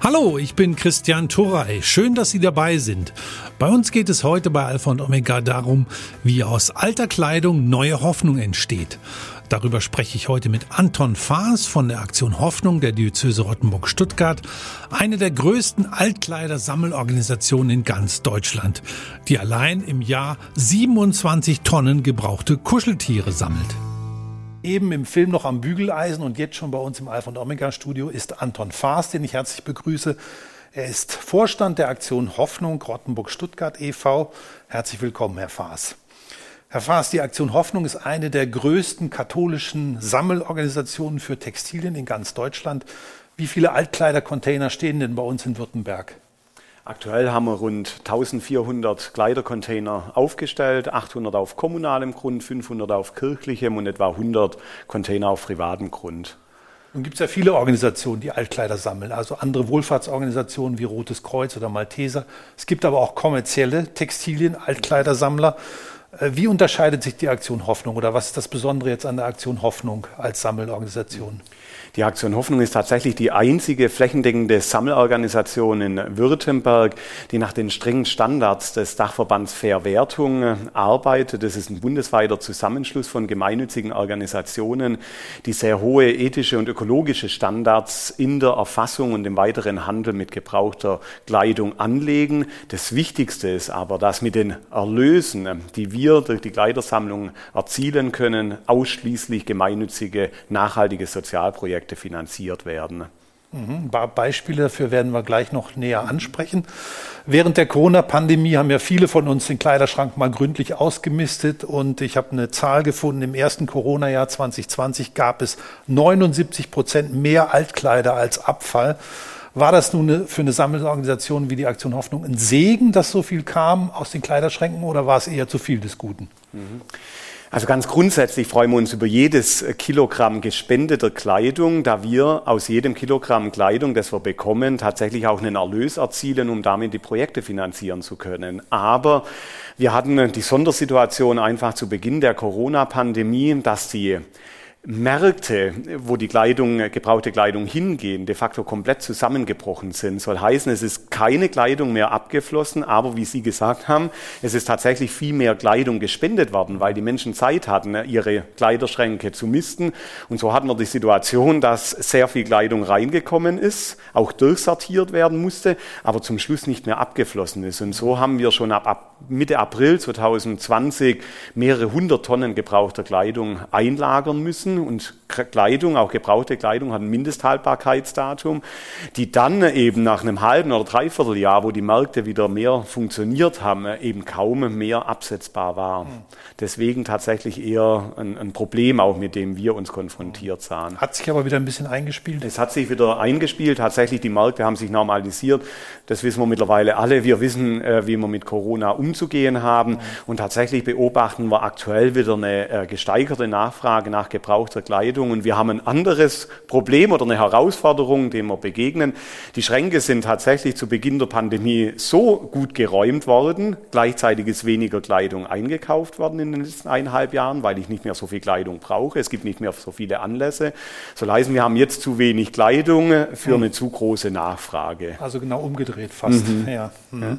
Hallo, ich bin Christian Turrey. Schön, dass Sie dabei sind. Bei uns geht es heute bei Alpha und Omega darum, wie aus alter Kleidung neue Hoffnung entsteht. Darüber spreche ich heute mit Anton Faas von der Aktion Hoffnung der Diözese Rottenburg-Stuttgart, eine der größten Altkleidersammelorganisationen in ganz Deutschland, die allein im Jahr 27 Tonnen gebrauchte Kuscheltiere sammelt. Eben im Film noch am Bügeleisen und jetzt schon bei uns im Alpha und Omega Studio ist Anton Faas, den ich herzlich begrüße. Er ist Vorstand der Aktion Hoffnung Rottenburg-Stuttgart e.V. Herzlich willkommen, Herr Faas. Herr Faas, die Aktion Hoffnung ist eine der größten katholischen Sammelorganisationen für Textilien in ganz Deutschland. Wie viele Altkleidercontainer stehen denn bei uns in Württemberg? Aktuell haben wir rund 1400 Kleidercontainer aufgestellt, 800 auf kommunalem Grund, 500 auf kirchlichem und etwa 100 Container auf privatem Grund. Nun gibt es ja viele Organisationen, die Altkleider sammeln, also andere Wohlfahrtsorganisationen wie Rotes Kreuz oder Malteser. Es gibt aber auch kommerzielle Textilien, Altkleidersammler. Äh, wie unterscheidet sich die Aktion Hoffnung oder was ist das Besondere jetzt an der Aktion Hoffnung als Sammelorganisation? Die Aktion Hoffnung ist tatsächlich die einzige flächendeckende Sammelorganisation in Württemberg, die nach den strengen Standards des Dachverbands Verwertung arbeitet. Das ist ein bundesweiter Zusammenschluss von gemeinnützigen Organisationen, die sehr hohe ethische und ökologische Standards in der Erfassung und im weiteren Handel mit gebrauchter Kleidung anlegen. Das Wichtigste ist aber, dass mit den Erlösen, die wir durch die Kleidersammlung erzielen können, ausschließlich gemeinnützige, nachhaltige Sozialprojekte Projekte finanziert werden. Mhm. Beispiele dafür werden wir gleich noch näher ansprechen. Während der Corona-Pandemie haben ja viele von uns den Kleiderschrank mal gründlich ausgemistet und ich habe eine Zahl gefunden, im ersten Corona-Jahr 2020 gab es 79 Prozent mehr Altkleider als Abfall. War das nun für eine Sammelorganisation wie die Aktion Hoffnung ein Segen, dass so viel kam aus den Kleiderschränken oder war es eher zu viel des Guten? Mhm. Also ganz grundsätzlich freuen wir uns über jedes Kilogramm gespendeter Kleidung, da wir aus jedem Kilogramm Kleidung, das wir bekommen, tatsächlich auch einen Erlös erzielen, um damit die Projekte finanzieren zu können. Aber wir hatten die Sondersituation einfach zu Beginn der Corona-Pandemie, dass die Märkte, wo die Kleidung, gebrauchte Kleidung hingehen, de facto komplett zusammengebrochen sind. Soll heißen, es ist keine Kleidung mehr abgeflossen, aber wie Sie gesagt haben, es ist tatsächlich viel mehr Kleidung gespendet worden, weil die Menschen Zeit hatten, ihre Kleiderschränke zu misten. Und so hatten wir die Situation, dass sehr viel Kleidung reingekommen ist, auch durchsortiert werden musste, aber zum Schluss nicht mehr abgeflossen ist. Und so haben wir schon ab, ab Mitte April 2020 mehrere hundert Tonnen gebrauchter Kleidung einlagern müssen und Kleidung, auch gebrauchte Kleidung, hat ein Mindesthaltbarkeitsdatum, die dann eben nach einem halben oder dreiviertel Jahr, wo die Märkte wieder mehr funktioniert haben, eben kaum mehr absetzbar war. Hm. Deswegen tatsächlich eher ein, ein, Problem, auch mit dem wir uns konfrontiert sahen. Hat sich aber wieder ein bisschen eingespielt? Es hat sich wieder eingespielt. Tatsächlich, die Märkte haben sich normalisiert. Das wissen wir mittlerweile alle. Wir wissen, äh, wie wir mit Corona umzugehen haben. Mhm. Und tatsächlich beobachten wir aktuell wieder eine äh, gesteigerte Nachfrage nach gebrauchter Kleidung. Und wir haben ein anderes Problem oder eine Herausforderung, dem wir begegnen. Die Schränke sind tatsächlich zu Beginn der Pandemie so gut geräumt worden. Gleichzeitig ist weniger Kleidung eingekauft worden in den letzten eineinhalb Jahren, weil ich nicht mehr so viel Kleidung brauche. Es gibt nicht mehr so viele Anlässe. So leisten wir haben jetzt zu wenig Kleidung für eine zu große Nachfrage. Also genau umgedreht fast. Mhm. Ja. Mhm.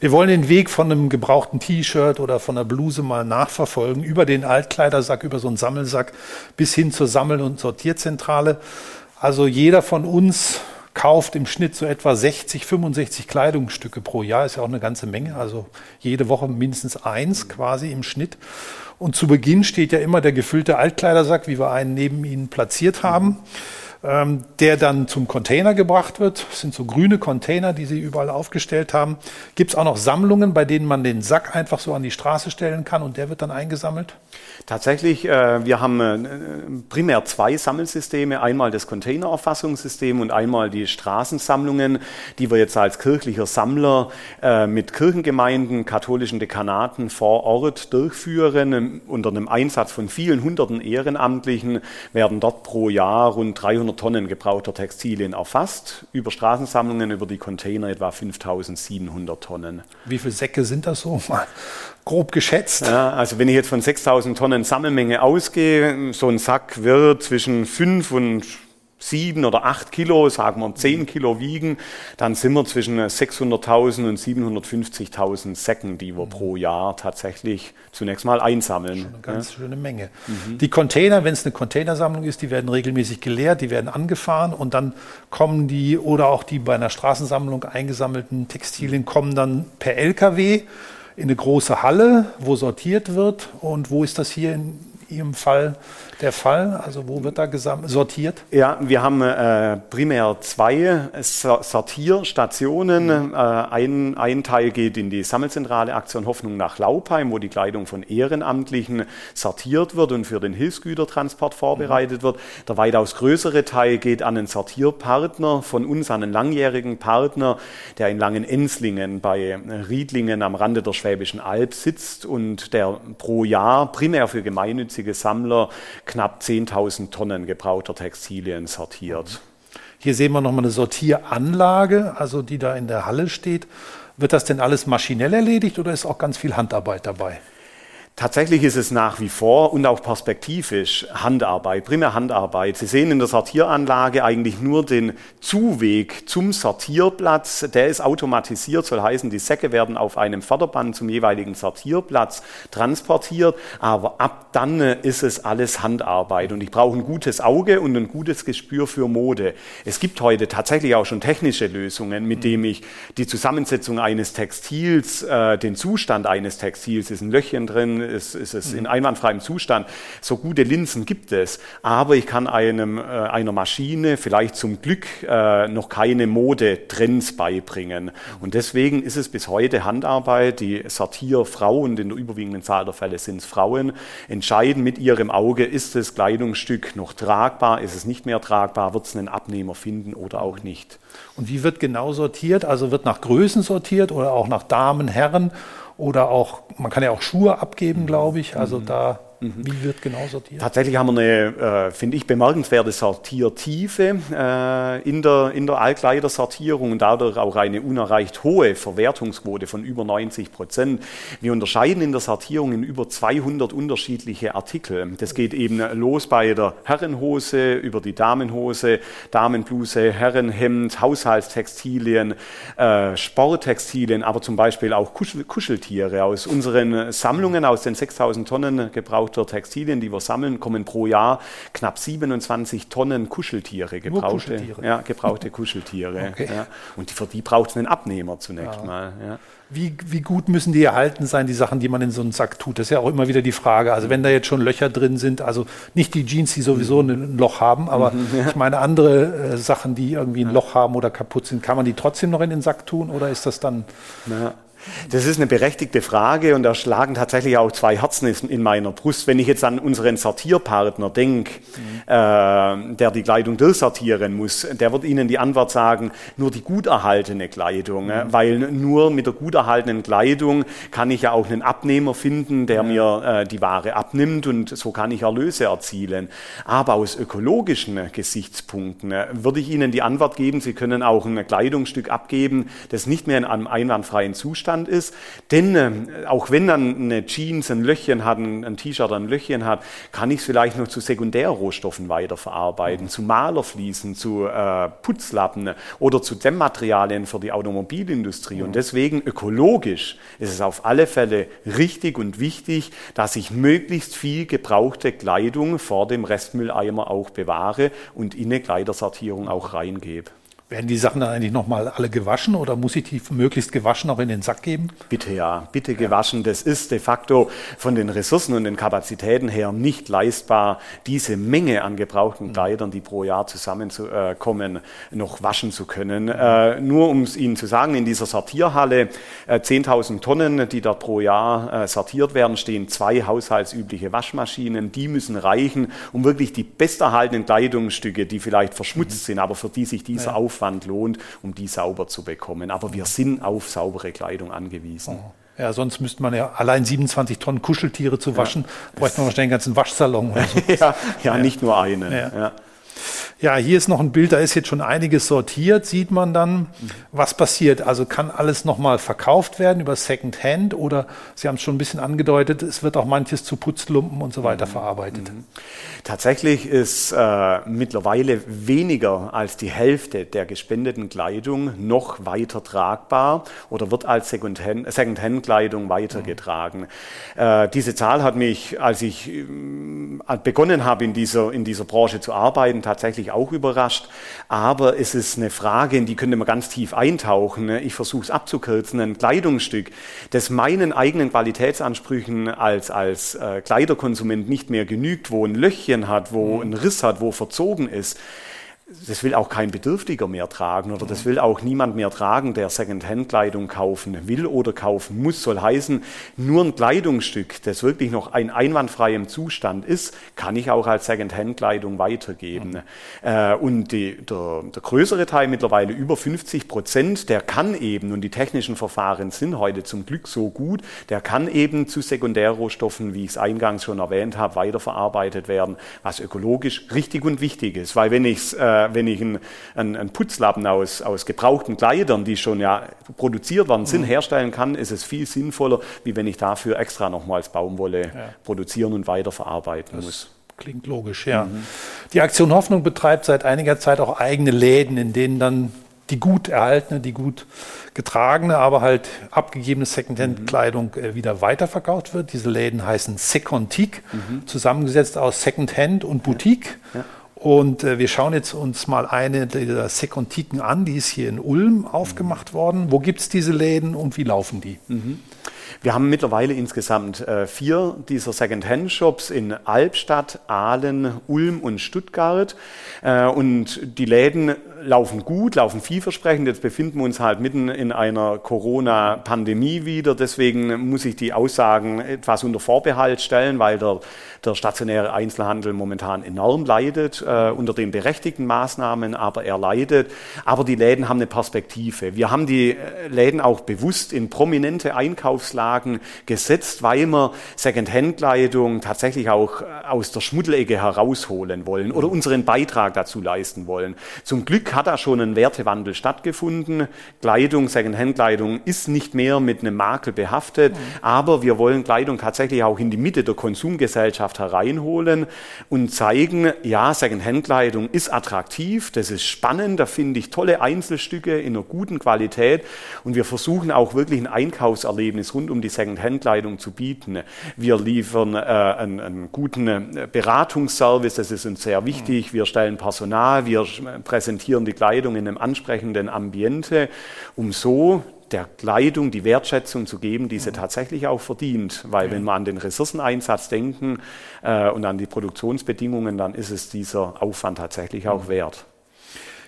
Wir wollen den Weg von einem gebrauchten T-Shirt oder von einer Bluse mal nachverfolgen, über den Altkleidersack, über so einen Sammelsack bis hin zur Sammel- und Sortierzentrale. Also jeder von uns kauft im Schnitt so etwa 60, 65 Kleidungsstücke pro Jahr, ist ja auch eine ganze Menge, also jede Woche mindestens eins quasi im Schnitt. Und zu Beginn steht ja immer der gefüllte Altkleidersack, wie wir einen neben Ihnen platziert haben. Mhm der dann zum Container gebracht wird. Das sind so grüne Container, die sie überall aufgestellt haben. Gibt es auch noch Sammlungen, bei denen man den Sack einfach so an die Straße stellen kann und der wird dann eingesammelt? Tatsächlich, äh, wir haben äh, primär zwei Sammelsysteme. Einmal das Containererfassungssystem und einmal die Straßensammlungen, die wir jetzt als kirchlicher Sammler äh, mit Kirchengemeinden, katholischen Dekanaten vor Ort durchführen. Unter einem Einsatz von vielen hunderten Ehrenamtlichen werden dort pro Jahr rund 300 Tonnen gebrauchter Textilien erfasst, über Straßensammlungen, über die Container etwa 5700 Tonnen. Wie viele Säcke sind das so? Mal grob geschätzt. Ja, also wenn ich jetzt von 6000 Tonnen Sammelmenge ausgehe, so ein Sack wird zwischen 5 und sieben oder acht Kilo, sagen wir zehn Kilo wiegen, dann sind wir zwischen 600.000 und 750.000 Säcken, die wir pro Jahr tatsächlich zunächst mal einsammeln. Schon eine ganz ja. schöne Menge. Mhm. Die Container, wenn es eine Containersammlung ist, die werden regelmäßig geleert, die werden angefahren und dann kommen die oder auch die bei einer Straßensammlung eingesammelten Textilien kommen dann per LKW in eine große Halle, wo sortiert wird. Und wo ist das hier in Ihrem Fall der Fall? Also wo wird da sortiert? Ja, wir haben äh, primär zwei Sortierstationen. Mhm. Äh, ein, ein Teil geht in die Sammelzentrale Aktion Hoffnung nach Laupheim, wo die Kleidung von Ehrenamtlichen sortiert wird und für den Hilfsgütertransport vorbereitet mhm. wird. Der weitaus größere Teil geht an einen Sortierpartner von uns, an einen langjährigen Partner, der in Langen-Enslingen bei Riedlingen am Rande der Schwäbischen Alb sitzt und der pro Jahr primär für gemeinnützige Sammler knapp 10.000 Tonnen gebrauchter Textilien sortiert. Hier sehen wir nochmal eine Sortieranlage, also die da in der Halle steht. Wird das denn alles maschinell erledigt oder ist auch ganz viel Handarbeit dabei? Tatsächlich ist es nach wie vor und auch perspektivisch Handarbeit, primär Handarbeit. Sie sehen in der Sortieranlage eigentlich nur den Zuweg zum Sortierplatz. Der ist automatisiert, soll heißen, die Säcke werden auf einem Förderband zum jeweiligen Sortierplatz transportiert. Aber ab dann ist es alles Handarbeit und ich brauche ein gutes Auge und ein gutes Gespür für Mode. Es gibt heute tatsächlich auch schon technische Lösungen, mit denen ich die Zusammensetzung eines Textils, äh, den Zustand eines Textils, ist ein Löchchen drin, ist, ist es in einwandfreiem Zustand. So gute Linsen gibt es, aber ich kann einem, äh, einer Maschine vielleicht zum Glück äh, noch keine Modetrends beibringen. Und deswegen ist es bis heute Handarbeit. Die Sortierfrauen, in der überwiegenden Zahl der Fälle sind es Frauen, entscheiden mit ihrem Auge, ist das Kleidungsstück noch tragbar, ist es nicht mehr tragbar, wird es einen Abnehmer finden oder auch nicht. Und wie wird genau sortiert? Also wird nach Größen sortiert oder auch nach Damen, Herren? Oder auch, man kann ja auch Schuhe abgeben, glaube ich. Also mhm. da Mhm. Wie wird genau sortiert? Tatsächlich haben wir eine, äh, finde ich, bemerkenswerte Sortiertiefe äh, in, der, in der Altkleidersortierung und dadurch auch eine unerreicht hohe Verwertungsquote von über 90 Prozent. Wir unterscheiden in der Sortierung in über 200 unterschiedliche Artikel. Das geht eben los bei der Herrenhose, über die Damenhose, Damenbluse, Herrenhemd, Haushaltstextilien, äh, Sporttextilien, aber zum Beispiel auch Kuschel Kuscheltiere aus unseren Sammlungen, aus den 6000 Tonnen gebraucht gebrauchter Textilien, die wir sammeln, kommen pro Jahr knapp 27 Tonnen Kuscheltiere, gebrauchte, Kuscheltiere. Ja, gebrauchte Kuscheltiere. Okay. Ja. Und für die braucht es einen Abnehmer zunächst ja. mal. Ja. Wie, wie gut müssen die erhalten sein, die Sachen, die man in so einen Sack tut? Das ist ja auch immer wieder die Frage. Also wenn da jetzt schon Löcher drin sind, also nicht die Jeans, die sowieso ein Loch haben, aber mhm, ich meine andere äh, Sachen, die irgendwie ein Loch haben oder kaputt sind, kann man die trotzdem noch in den Sack tun oder ist das dann? Ja. Das ist eine berechtigte Frage und da schlagen tatsächlich auch zwei Herzen in meiner Brust. Wenn ich jetzt an unseren Sortierpartner denke, mhm. äh, der die Kleidung durchsortieren muss, der wird Ihnen die Antwort sagen, nur die gut erhaltene Kleidung, mhm. weil nur mit der gut erhaltenen Kleidung kann ich ja auch einen Abnehmer finden, der ja. mir äh, die Ware abnimmt und so kann ich Erlöse erzielen. Aber aus ökologischen Gesichtspunkten äh, würde ich Ihnen die Antwort geben, Sie können auch ein Kleidungsstück abgeben, das nicht mehr in einem einwandfreien Zustand Zustand ist. Denn äh, auch wenn dann eine Jeans ein Löchchen hat, ein, ein T-Shirt ein Löchchen hat, kann ich es vielleicht noch zu Sekundärrohstoffen weiterverarbeiten, mhm. zu Malerfliesen, zu äh, Putzlappen oder zu Dämmmaterialien für die Automobilindustrie. Mhm. Und deswegen ökologisch ist es auf alle Fälle richtig und wichtig, dass ich möglichst viel gebrauchte Kleidung vor dem Restmülleimer auch bewahre und in eine Kleidersortierung auch reingebe. Werden die Sachen dann eigentlich nochmal alle gewaschen oder muss ich die möglichst gewaschen auch in den Sack geben? Bitte ja, bitte ja. gewaschen. Das ist de facto von den Ressourcen und den Kapazitäten her nicht leistbar, diese Menge an gebrauchten mhm. Kleidern, die pro Jahr zusammenkommen, noch waschen zu können. Äh, nur um es Ihnen zu sagen, in dieser Sortierhalle, äh, 10.000 Tonnen, die dort pro Jahr äh, sortiert werden, stehen zwei haushaltsübliche Waschmaschinen. Die müssen reichen, um wirklich die besterhaltenen Kleidungsstücke, die vielleicht verschmutzt mhm. sind, aber für die sich dieser ja. Aufwand lohnt, um die sauber zu bekommen. Aber wir sind auf saubere Kleidung angewiesen. Oh. Ja, sonst müsste man ja allein 27 Tonnen Kuscheltiere zu waschen, ja. bräuchte man wahrscheinlich einen ganzen Waschsalon. So. ja, ja, ja, nicht nur einen. Ja. Ja, hier ist noch ein Bild, da ist jetzt schon einiges sortiert, sieht man dann, was passiert. Also kann alles nochmal verkauft werden über Second Hand oder Sie haben es schon ein bisschen angedeutet, es wird auch manches zu Putzlumpen und so weiter mhm. verarbeitet. Mhm. Tatsächlich ist äh, mittlerweile weniger als die Hälfte der gespendeten Kleidung noch weiter tragbar oder wird als Second-Hand-Kleidung weitergetragen. Mhm. Äh, diese Zahl hat mich, als ich äh, begonnen habe, in dieser, in dieser Branche zu arbeiten, tatsächlich mich auch überrascht. Aber es ist eine Frage, in die könnte man ganz tief eintauchen. Ich versuche es abzukürzen. Ein Kleidungsstück, das meinen eigenen Qualitätsansprüchen als, als äh, Kleiderkonsument nicht mehr genügt, wo ein Löchchen hat, wo mhm. ein Riss hat, wo verzogen ist, das will auch kein Bedürftiger mehr tragen oder das will auch niemand mehr tragen, der Secondhand-Kleidung kaufen will oder kaufen muss. Soll heißen, nur ein Kleidungsstück, das wirklich noch ein einwandfreiem Zustand ist, kann ich auch als Secondhand-Kleidung weitergeben. Mhm. Äh, und die, der, der, größere Teil, mittlerweile über 50 Prozent, der kann eben, und die technischen Verfahren sind heute zum Glück so gut, der kann eben zu Sekundärrohstoffen, wie ich es eingangs schon erwähnt habe, weiterverarbeitet werden, was ökologisch richtig und wichtig ist. Weil wenn ich es äh, wenn ich einen, einen, Putzlappen aus, aus gebrauchten Kleidern, die schon ja produziert worden sind, mhm. herstellen kann, ist es viel sinnvoller, wie wenn ich dafür extra nochmals Baumwolle ja. produzieren und weiterverarbeiten das muss. Klingt logisch, ja. Mhm. Die Aktion Hoffnung betreibt seit einiger Zeit auch eigene Läden, in denen dann die gut erhaltene, die gut getragene, aber halt abgegebene Secondhand-Kleidung mhm. äh, wieder weiterverkauft wird. Diese Läden heißen Secontique, mhm. zusammengesetzt aus Secondhand und Boutique. Ja. Ja. Und äh, wir schauen jetzt uns mal eine der Sekontiken an, die ist hier in Ulm aufgemacht worden. Wo gibt es diese Läden und wie laufen die? Mhm. Wir haben mittlerweile insgesamt äh, vier dieser Second-Hand-Shops in Albstadt, Aalen, Ulm und Stuttgart. Äh, und die Läden laufen gut, laufen vielversprechend. Jetzt befinden wir uns halt mitten in einer Corona-Pandemie wieder. Deswegen muss ich die Aussagen etwas unter Vorbehalt stellen, weil der, der stationäre Einzelhandel momentan enorm leidet äh, unter den berechtigten Maßnahmen, aber er leidet. Aber die Läden haben eine Perspektive. Wir haben die äh, Läden auch bewusst in prominente Einkaufslagen gesetzt, weil wir Second-Hand-Kleidung tatsächlich auch äh, aus der Schmuddelecke herausholen wollen oder unseren Beitrag dazu leisten wollen. Zum Glück hat da schon ein Wertewandel stattgefunden. Kleidung, Secondhand-Kleidung ist nicht mehr mit einem Makel behaftet, mhm. aber wir wollen Kleidung tatsächlich auch in die Mitte der Konsumgesellschaft hereinholen und zeigen, ja, Secondhand-Kleidung ist attraktiv, das ist spannend, da finde ich tolle Einzelstücke in einer guten Qualität und wir versuchen auch wirklich ein Einkaufserlebnis rund um die Secondhand-Kleidung zu bieten. Wir liefern äh, einen, einen, guten äh, Beratungsservice, das ist uns sehr wichtig. Wir stellen Personal, wir präsentieren die Kleidung in einem ansprechenden Ambiente, um so der Kleidung die Wertschätzung zu geben, die sie tatsächlich auch verdient. Weil wenn wir an den Ressourceneinsatz denken äh, und an die Produktionsbedingungen, dann ist es dieser Aufwand tatsächlich auch wert.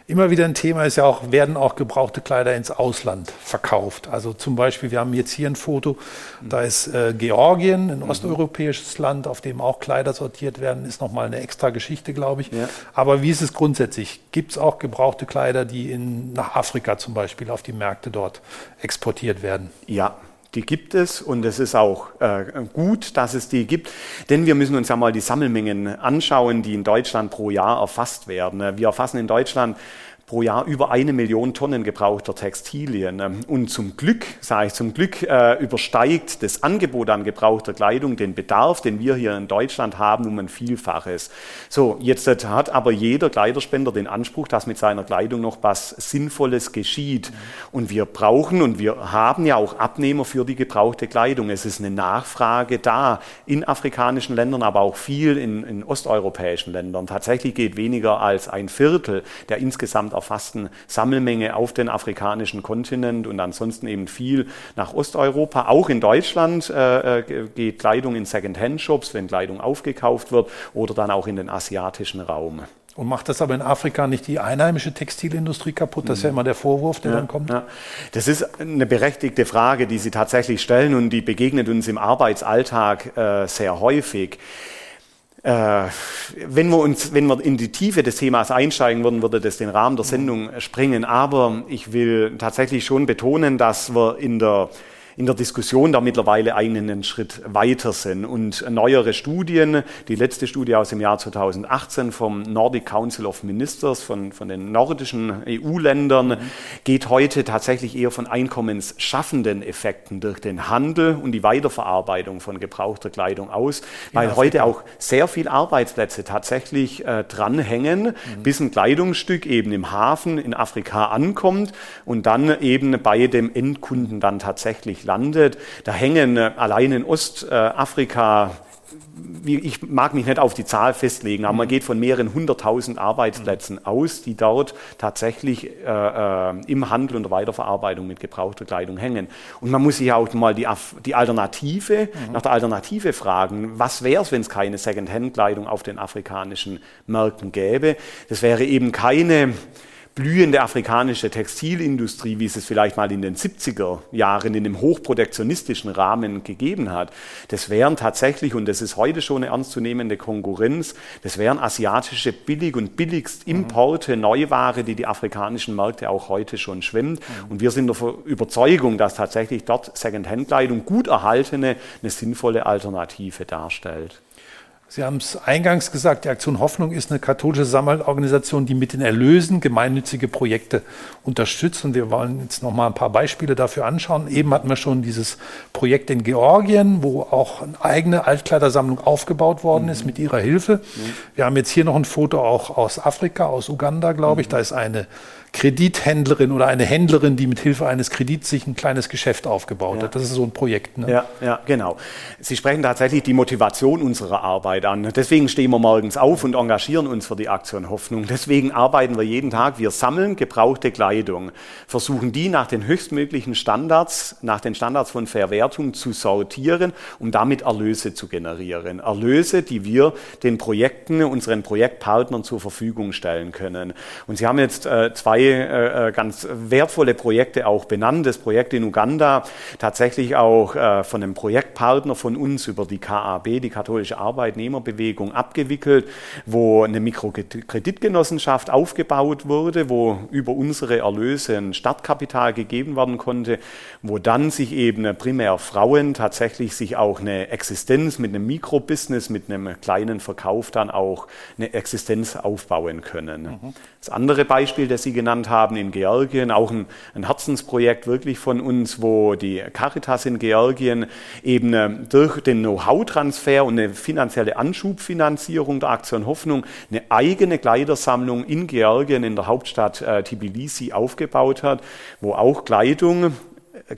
Immer wieder ein Thema ist ja auch, werden auch gebrauchte Kleider ins Ausland verkauft. Also zum Beispiel, wir haben jetzt hier ein Foto, da ist äh, Georgien, ein mhm. osteuropäisches Land, auf dem auch Kleider sortiert werden, ist nochmal eine extra Geschichte, glaube ich. Ja. Aber wie ist es grundsätzlich? Gibt es auch gebrauchte Kleider, die in, nach Afrika zum Beispiel auf die Märkte dort exportiert werden? Ja, die gibt es und es ist auch äh, gut, dass es die gibt, denn wir müssen uns ja mal die Sammelmengen anschauen, die in Deutschland pro Jahr erfasst werden. Wir erfassen in Deutschland pro Jahr über eine Million Tonnen gebrauchter Textilien. Und zum Glück, sage ich zum Glück, äh, übersteigt das Angebot an gebrauchter Kleidung den Bedarf, den wir hier in Deutschland haben, um ein Vielfaches. So, jetzt hat aber jeder Kleiderspender den Anspruch, dass mit seiner Kleidung noch was Sinnvolles geschieht. Und wir brauchen und wir haben ja auch Abnehmer für die gebrauchte Kleidung. Es ist eine Nachfrage da in afrikanischen Ländern, aber auch viel in, in osteuropäischen Ländern. Tatsächlich geht weniger als ein Viertel der insgesamt erfassten Sammelmenge auf den afrikanischen Kontinent und ansonsten eben viel nach Osteuropa. Auch in Deutschland äh, äh, geht Kleidung in Second-Hand-Shops, wenn Kleidung aufgekauft wird, oder dann auch in den asiatischen Raum. Und macht das aber in Afrika nicht die einheimische Textilindustrie kaputt? Das ist ja immer der Vorwurf, der ja, dann kommt. Ja. Das ist eine berechtigte Frage, die Sie tatsächlich stellen und die begegnet uns im Arbeitsalltag äh, sehr häufig. Äh, wenn wir uns, wenn wir in die Tiefe des Themas einsteigen würden, würde das den Rahmen der Sendung sprengen. Aber ich will tatsächlich schon betonen, dass wir in der in der Diskussion da mittlerweile einen Schritt weiter sind. Und neuere Studien, die letzte Studie aus dem Jahr 2018 vom Nordic Council of Ministers, von, von den nordischen EU-Ländern, mhm. geht heute tatsächlich eher von einkommensschaffenden Effekten durch den Handel und die Weiterverarbeitung von gebrauchter Kleidung aus, weil heute auch sehr viele Arbeitsplätze tatsächlich äh, dranhängen, mhm. bis ein Kleidungsstück eben im Hafen in Afrika ankommt und dann eben bei dem Endkunden dann tatsächlich landet. Da hängen äh, allein in Ostafrika ich mag mich nicht auf die Zahl festlegen, aber man mhm. geht von mehreren hunderttausend Arbeitsplätzen mhm. aus, die dort tatsächlich äh, äh, im Handel und der Weiterverarbeitung mit gebrauchter Kleidung hängen. Und man muss sich auch mal die, die Alternative, mhm. nach der Alternative fragen, was wäre es, wenn es keine Second-Hand-Kleidung auf den afrikanischen Märkten gäbe? Das wäre eben keine blühende afrikanische Textilindustrie, wie es es vielleicht mal in den 70er Jahren in einem hochprotektionistischen Rahmen gegeben hat, das wären tatsächlich, und das ist heute schon eine ernstzunehmende Konkurrenz, das wären asiatische Billig- und Billigst-Importe, mhm. Neuware, die die afrikanischen Märkte auch heute schon schwimmt. Mhm. Und wir sind der Überzeugung, dass tatsächlich dort Second-Hand-Kleidung gut erhaltene eine sinnvolle Alternative darstellt. Sie haben es eingangs gesagt, die Aktion Hoffnung ist eine katholische Sammelorganisation, die mit den Erlösen gemeinnützige Projekte unterstützt. Und wir wollen jetzt noch mal ein paar Beispiele dafür anschauen. Eben hatten wir schon dieses Projekt in Georgien, wo auch eine eigene Altkleidersammlung aufgebaut worden mhm. ist mit ihrer Hilfe. Mhm. Wir haben jetzt hier noch ein Foto auch aus Afrika, aus Uganda, glaube ich. Mhm. Da ist eine Kredithändlerin oder eine Händlerin, die mit Hilfe eines Kredits sich ein kleines Geschäft aufgebaut ja. hat. Das ist so ein Projekt. Ne? Ja, ja, genau. Sie sprechen tatsächlich die Motivation unserer Arbeit an. Deswegen stehen wir morgens auf und engagieren uns für die Aktion Hoffnung. Deswegen arbeiten wir jeden Tag. Wir sammeln gebrauchte Kleidung, versuchen die nach den höchstmöglichen Standards, nach den Standards von Verwertung zu sortieren, um damit Erlöse zu generieren. Erlöse, die wir den Projekten, unseren Projektpartnern zur Verfügung stellen können. Und Sie haben jetzt äh, zwei äh, äh, ganz wertvolle Projekte auch benannt. Das Projekt in Uganda, tatsächlich auch äh, von einem Projektpartner von uns über die KAB, die Katholische Arbeitnehmerbewegung, abgewickelt, wo eine Mikrokreditgenossenschaft aufgebaut wurde, wo über unsere Erlöse ein Startkapital gegeben werden konnte, wo dann sich eben primär Frauen tatsächlich sich auch eine Existenz mit einem Mikrobusiness, mit einem kleinen Verkauf dann auch eine Existenz aufbauen können. Mhm. Das andere Beispiel, das Sie genannt genannt haben in Georgien, auch ein, ein Herzensprojekt wirklich von uns, wo die Caritas in Georgien eben äh, durch den Know-how-Transfer und eine finanzielle Anschubfinanzierung der Aktion Hoffnung eine eigene Kleidersammlung in Georgien, in der Hauptstadt äh, Tbilisi aufgebaut hat, wo auch Kleidung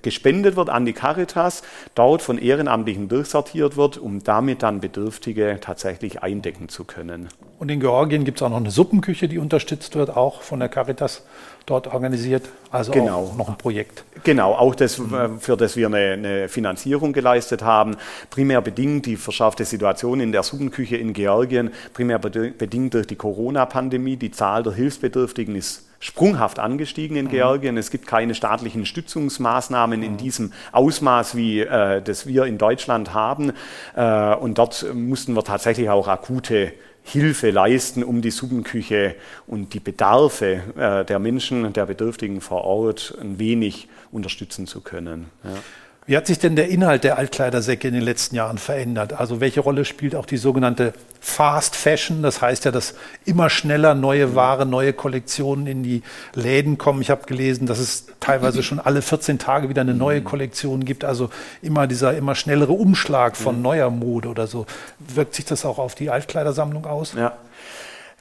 gespendet wird an die Caritas, dort von Ehrenamtlichen durchsortiert wird, um damit dann Bedürftige tatsächlich eindecken zu können. Und in Georgien gibt es auch noch eine Suppenküche, die unterstützt wird, auch von der Caritas dort organisiert. Also genau. auch noch ein Projekt. Genau, auch das, mhm. für das wir eine, eine, Finanzierung geleistet haben. Primär bedingt die verschärfte Situation in der Suppenküche in Georgien, primär bedingt durch die Corona-Pandemie. Die Zahl der Hilfsbedürftigen ist sprunghaft angestiegen in mhm. Georgien. Es gibt keine staatlichen Stützungsmaßnahmen in mhm. diesem Ausmaß, wie äh, das wir in Deutschland haben. Äh, und dort mussten wir tatsächlich auch akute Hilfe leisten, um die Suppenküche und die Bedarfe äh, der Menschen, der Bedürftigen vor Ort ein wenig unterstützen zu können. Ja. Wie hat sich denn der Inhalt der Altkleidersäcke in den letzten Jahren verändert? Also welche Rolle spielt auch die sogenannte Fast Fashion? Das heißt ja, dass immer schneller neue Ware, neue Kollektionen in die Läden kommen. Ich habe gelesen, dass es teilweise schon alle 14 Tage wieder eine neue Kollektion gibt. Also immer dieser immer schnellere Umschlag von neuer Mode oder so. Wirkt sich das auch auf die Altkleidersammlung aus? Ja.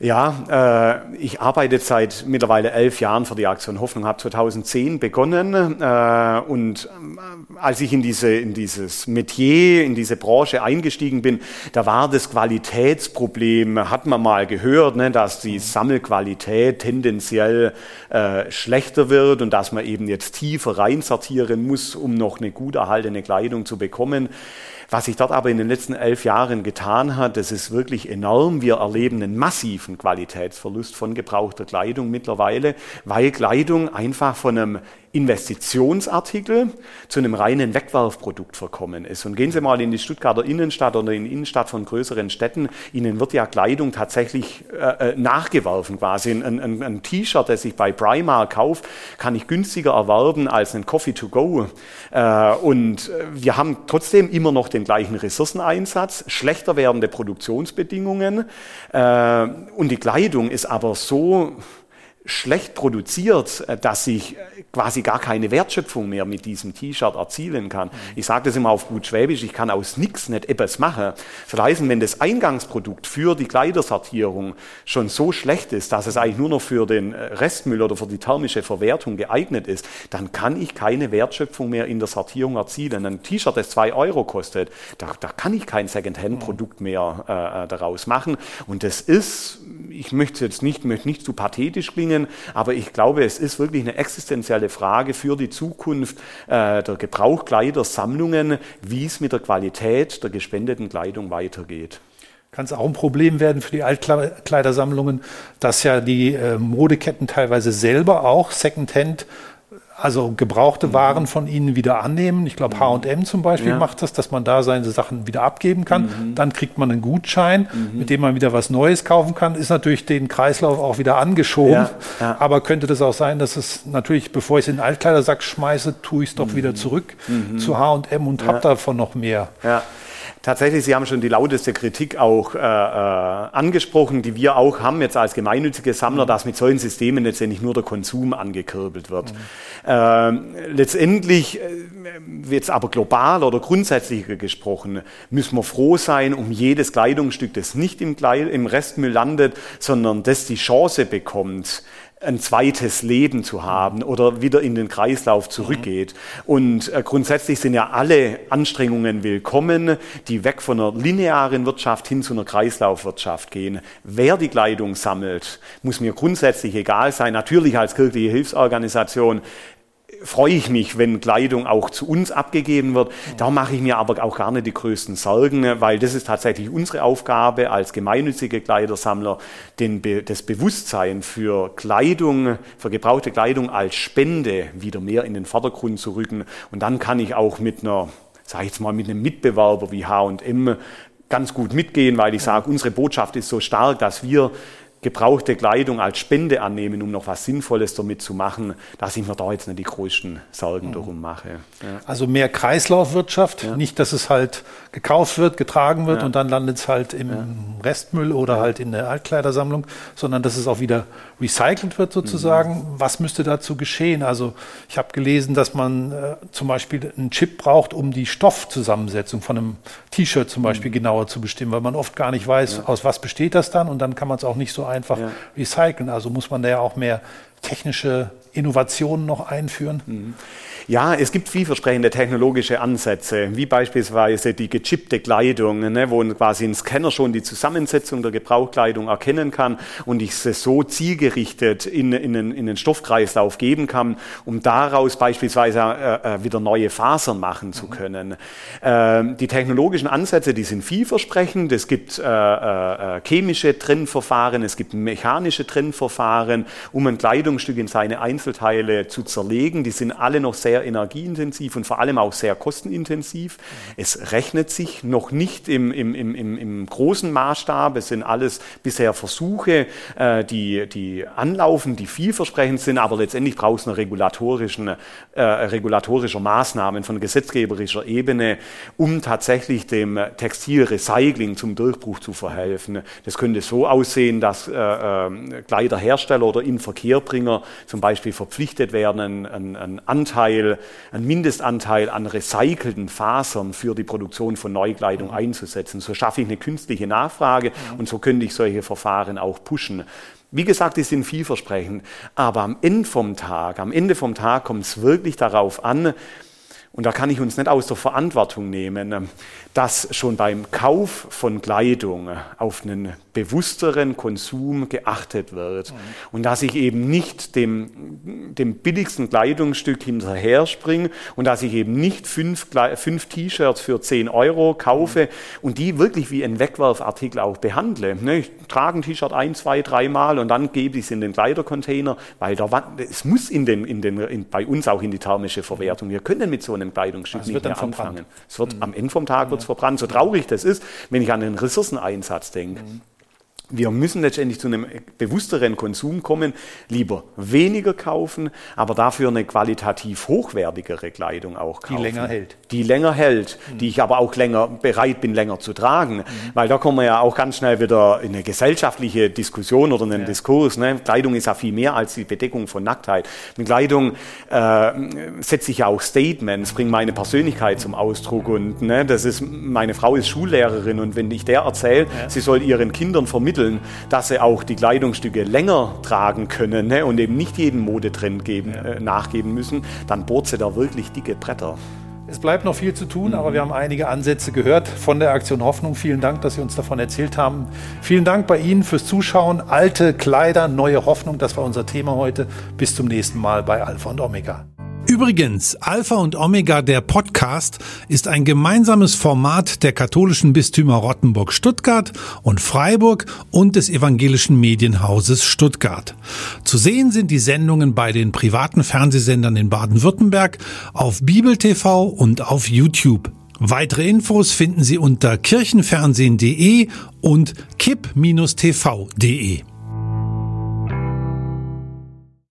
Ja, äh, ich arbeite seit mittlerweile elf Jahren für die Aktion Hoffnung, habe 2010 begonnen äh, und äh, als ich in, diese, in dieses Metier, in diese Branche eingestiegen bin, da war das Qualitätsproblem, hat man mal gehört, ne, dass die Sammelqualität tendenziell äh, schlechter wird und dass man eben jetzt tiefer reinsortieren muss, um noch eine gut erhaltene Kleidung zu bekommen. Was sich dort aber in den letzten elf Jahren getan hat, das ist wirklich enorm. Wir erleben einen massiven Qualitätsverlust von gebrauchter Kleidung mittlerweile, weil Kleidung einfach von einem Investitionsartikel zu einem reinen Wegwerfprodukt verkommen ist. Und gehen Sie mal in die Stuttgarter Innenstadt oder in die Innenstadt von größeren Städten, Ihnen wird ja Kleidung tatsächlich äh, äh nachgeworfen quasi. Ein, ein, ein T-Shirt, das ich bei Primark kaufe, kann ich günstiger erwerben als ein Coffee to go. Äh, und äh, wir haben trotzdem immer noch den gleichen Ressourceneinsatz, schlechter werdende Produktionsbedingungen äh, und die Kleidung ist aber so schlecht produziert, äh, dass ich äh, quasi gar keine Wertschöpfung mehr mit diesem T-Shirt erzielen kann. Ich sage das immer auf gut Schwäbisch, ich kann aus nichts nicht etwas machen. Das heißt, wenn das Eingangsprodukt für die Kleidersortierung schon so schlecht ist, dass es eigentlich nur noch für den äh, Restmüll oder für die thermische Verwertung geeignet ist, dann kann ich keine Wertschöpfung mehr in der Sortierung erzielen. Ein T-Shirt, das zwei Euro kostet, da, da kann ich kein Second-Hand-Produkt mehr äh, daraus machen. Und das ist, ich möchte jetzt nicht, möchte nicht zu pathetisch klingen, Dingen. Aber ich glaube, es ist wirklich eine existenzielle Frage für die Zukunft äh, der Gebrauchkleidersammlungen, wie es mit der Qualität der gespendeten Kleidung weitergeht kann es auch ein Problem werden für die Altkleidersammlungen, dass ja die äh, Modeketten teilweise selber auch Secondhand also gebrauchte mhm. Waren von ihnen wieder annehmen. Ich glaube, H&M zum Beispiel ja. macht das, dass man da seine Sachen wieder abgeben kann. Mhm. Dann kriegt man einen Gutschein, mhm. mit dem man wieder was Neues kaufen kann. Ist natürlich den Kreislauf auch wieder angeschoben. Ja. Ja. Aber könnte das auch sein, dass es natürlich, bevor ich es in den Altkleidersack schmeiße, tue ich es doch mhm. wieder zurück mhm. zu H&M und habe davon noch mehr. Tatsächlich, Sie haben schon die lauteste Kritik auch äh, äh, angesprochen, die wir auch haben jetzt als gemeinnützige Sammler, dass mit solchen Systemen letztendlich nur der Konsum angekurbelt wird. Mhm. Ähm, letztendlich, äh, jetzt aber global oder grundsätzlicher gesprochen, müssen wir froh sein um jedes Kleidungsstück, das nicht im, Kleid im Restmüll landet, sondern das die Chance bekommt, ein zweites Leben zu haben oder wieder in den Kreislauf zurückgeht. Und äh, grundsätzlich sind ja alle Anstrengungen willkommen, die weg von einer linearen Wirtschaft hin zu einer Kreislaufwirtschaft gehen. Wer die Kleidung sammelt, muss mir grundsätzlich egal sein. Natürlich als kirchliche Hilfsorganisation freue ich mich, wenn Kleidung auch zu uns abgegeben wird. Da mache ich mir aber auch gar nicht die größten Sorgen, weil das ist tatsächlich unsere Aufgabe als gemeinnützige Kleidersammler, den, das Bewusstsein für Kleidung, für gebrauchte Kleidung als Spende wieder mehr in den Vordergrund zu rücken. Und dann kann ich auch mit einer, sage ich jetzt mal, mit einem Mitbewerber wie H&M ganz gut mitgehen, weil ich sage, unsere Botschaft ist so stark, dass wir gebrauchte Kleidung als Spende annehmen, um noch was Sinnvolles damit zu machen, dass ich mir da jetzt nicht die größten Sorgen mhm. darum mache. Ja. Also mehr Kreislaufwirtschaft, ja. nicht, dass es halt gekauft wird, getragen wird ja. und dann landet es halt im Restmüll oder halt in der Altkleidersammlung, sondern dass es auch wieder recycelt wird sozusagen. Mhm. Was müsste dazu geschehen? Also ich habe gelesen, dass man äh, zum Beispiel einen Chip braucht, um die Stoffzusammensetzung von einem T-Shirt zum Beispiel mhm. genauer zu bestimmen, weil man oft gar nicht weiß, aus was besteht das dann und dann kann man es auch nicht so einfach ja. recyceln. Also muss man da ja auch mehr technische Innovationen noch einführen. Mhm. Ja, es gibt vielversprechende technologische Ansätze, wie beispielsweise die gechippte Kleidung, ne, wo quasi ein Scanner schon die Zusammensetzung der Gebrauchkleidung erkennen kann und ich es so zielgerichtet in, in, in, in den Stoffkreislauf geben kann, um daraus beispielsweise äh, äh wieder neue Fasern machen zu können. Mhm. Äh, die technologischen Ansätze, die sind vielversprechend. Es gibt äh, äh, äh, chemische Trennverfahren, es gibt mechanische Trennverfahren, um ein Kleidungsstück in seine Einzelteile zu zerlegen. Die sind alle noch sehr sehr energieintensiv und vor allem auch sehr kostenintensiv. Es rechnet sich noch nicht im, im, im, im großen Maßstab. Es sind alles bisher Versuche, äh, die, die anlaufen, die vielversprechend sind, aber letztendlich braucht es eine regulatorischen, äh, regulatorische Maßnahmen von gesetzgeberischer Ebene, um tatsächlich dem Textilrecycling zum Durchbruch zu verhelfen. Das könnte so aussehen, dass äh, äh, Kleiderhersteller oder Inverkehrbringer zum Beispiel verpflichtet werden, einen, einen Anteil einen Mindestanteil an recycelten Fasern für die Produktion von Neukleidung mhm. einzusetzen. So schaffe ich eine künstliche Nachfrage mhm. und so könnte ich solche Verfahren auch pushen. Wie gesagt, die sind vielversprechend, aber am Ende vom Tag, am Ende vom Tag kommt es wirklich darauf an, und da kann ich uns nicht aus der Verantwortung nehmen, dass schon beim Kauf von Kleidung auf einen bewussteren Konsum geachtet wird mhm. und dass ich eben nicht dem dem billigsten Kleidungsstück hinterher springe und dass ich eben nicht fünf, fünf T-Shirts für 10 Euro kaufe und die wirklich wie ein Wegwerfartikel auch behandle. Ne? Ich trage ein T-Shirt ein, zwei, dreimal und dann gebe ich es in den Kleidercontainer, weil da, es muss in den, in den, in, bei uns auch in die thermische Verwertung. Wir können mit so einem Kleidungsstück also nicht mehr anfangen. Es wird mhm. am Ende vom Tag wird's verbrannt. So traurig das ist, wenn ich an den Ressourceneinsatz denke. Mhm wir müssen letztendlich zu einem bewussteren Konsum kommen, lieber weniger kaufen, aber dafür eine qualitativ hochwertigere Kleidung auch kaufen. Die länger hält. Die länger hält, mhm. die ich aber auch länger bereit bin, länger zu tragen. Mhm. Weil da kommen wir ja auch ganz schnell wieder in eine gesellschaftliche Diskussion oder einen ja. Diskurs. Ne? Kleidung ist ja viel mehr als die Bedeckung von Nacktheit. Mit Kleidung äh, setze ich ja auch Statements, bringe meine Persönlichkeit zum Ausdruck und ne, das ist, meine Frau ist Schullehrerin und wenn ich der erzähle, ja. sie soll ihren Kindern vermitteln, vermitteln, dass sie auch die Kleidungsstücke länger tragen können ne, und eben nicht jeden Modetrend geben, ja. äh, nachgeben müssen, dann bohrt sie da wirklich dicke Bretter. Es bleibt noch viel zu tun, aber wir haben einige Ansätze gehört von der Aktion Hoffnung. Vielen Dank, dass Sie uns davon erzählt haben. Vielen Dank bei Ihnen fürs Zuschauen. Alte Kleider, neue Hoffnung, das war unser Thema heute. Bis zum nächsten Mal bei Alpha und Omega. Übrigens, Alpha und Omega, der Podcast, ist ein gemeinsames Format der katholischen Bistümer Rottenburg Stuttgart und Freiburg und des evangelischen Medienhauses Stuttgart. Zu sehen sind die Sendungen bei den privaten Fernsehsendern in Baden-Württemberg, auf Bibel TV und auf YouTube. Weitere Infos finden Sie unter kirchenfernsehen.de und kipp-tv.de.